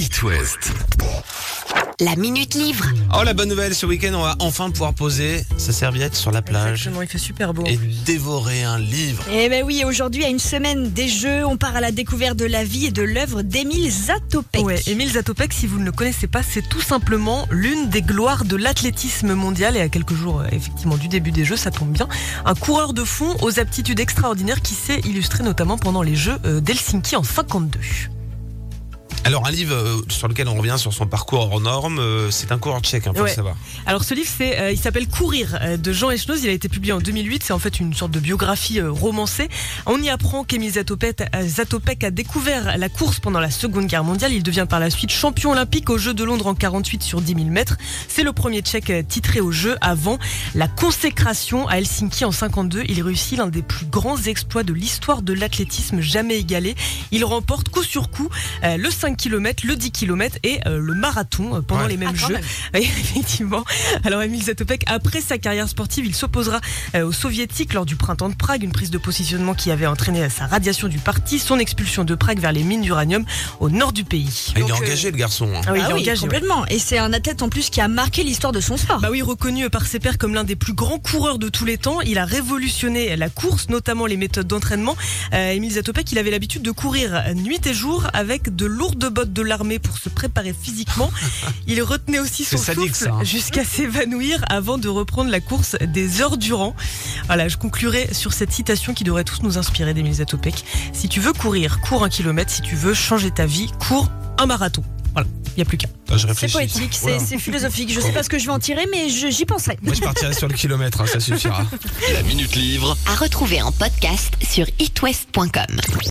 It West. La Minute Livre. Oh la bonne nouvelle, ce week-end on va enfin pouvoir poser sa serviette sur la plage Exactement, il fait super beau. et dévorer un livre. Eh ben oui, aujourd'hui, à une semaine des Jeux, on part à la découverte de la vie et de l'œuvre d'Émile Zatopek. Ouais, Émile Zatopek, si vous ne le connaissez pas, c'est tout simplement l'une des gloires de l'athlétisme mondial et à quelques jours euh, effectivement du début des Jeux, ça tombe bien. Un coureur de fond aux aptitudes extraordinaires qui s'est illustré notamment pendant les Jeux euh, d'Helsinki en 52. Alors un livre euh, sur lequel on revient sur son parcours hors norme, euh, c'est un coureur tchèque, hein, Ouais. le savoir. Alors ce livre, c'est, euh, il s'appelle Courir de Jean Echnoz. Il a été publié en 2008. C'est en fait une sorte de biographie euh, romancée. On y apprend qu'Émile Zatopek, Zatopek a découvert la course pendant la Seconde Guerre mondiale. Il devient par la suite champion olympique aux Jeux de Londres en 48 sur 10 000 mètres. C'est le premier Tchèque titré aux Jeux avant la consécration à Helsinki en 52. Il réussit l'un des plus grands exploits de l'histoire de l'athlétisme jamais égalé. Il remporte coup sur coup euh, le 5 km, le 10 km et euh, le marathon euh, pendant Ouais. les mêmes Ah, Jeux. même. Oui, effectivement. Alors Emile Zatopek, après sa carrière sportive, il s'opposera euh, aux soviétiques lors du printemps de Prague, une prise de positionnement qui avait entraîné sa radiation du parti, son expulsion de Prague vers les mines d'uranium au nord du pays. Ah, il est euh, engagé le garçon. hein. Ah oui, Ah il est oui, engagé, ouais. complètement. Et c'est un athlète en plus qui a marqué l'histoire de son sport. Bah oui, reconnu par ses pairs comme l'un des plus grands coureurs de tous les temps, il a révolutionné la course, notamment les méthodes d'entraînement. Euh, Émile Zatopek, il avait l'habitude de courir nuit et jour avec de lourdes bottes de l'armée pour se préparer physiquement. Il retenait aussi son sadique, souffle hein. jusqu'à s'évanouir avant de reprendre la course des heures durant. Voilà, je conclurai sur cette citation qui devrait tous nous inspirer d'Émile Zatopek. Si tu veux courir, cours un kilomètre. Si tu veux changer ta vie, cours un marathon. Voilà, il n'y a plus qu'à. Ah, C'est poétique, c'est philosophique. Je sais pas ce que je vais en tirer, mais je- j'y penserai. Moi je partirai sur le kilomètre, hein, ça suffira. La Minute Livre À retrouver en podcast sur itwest.com.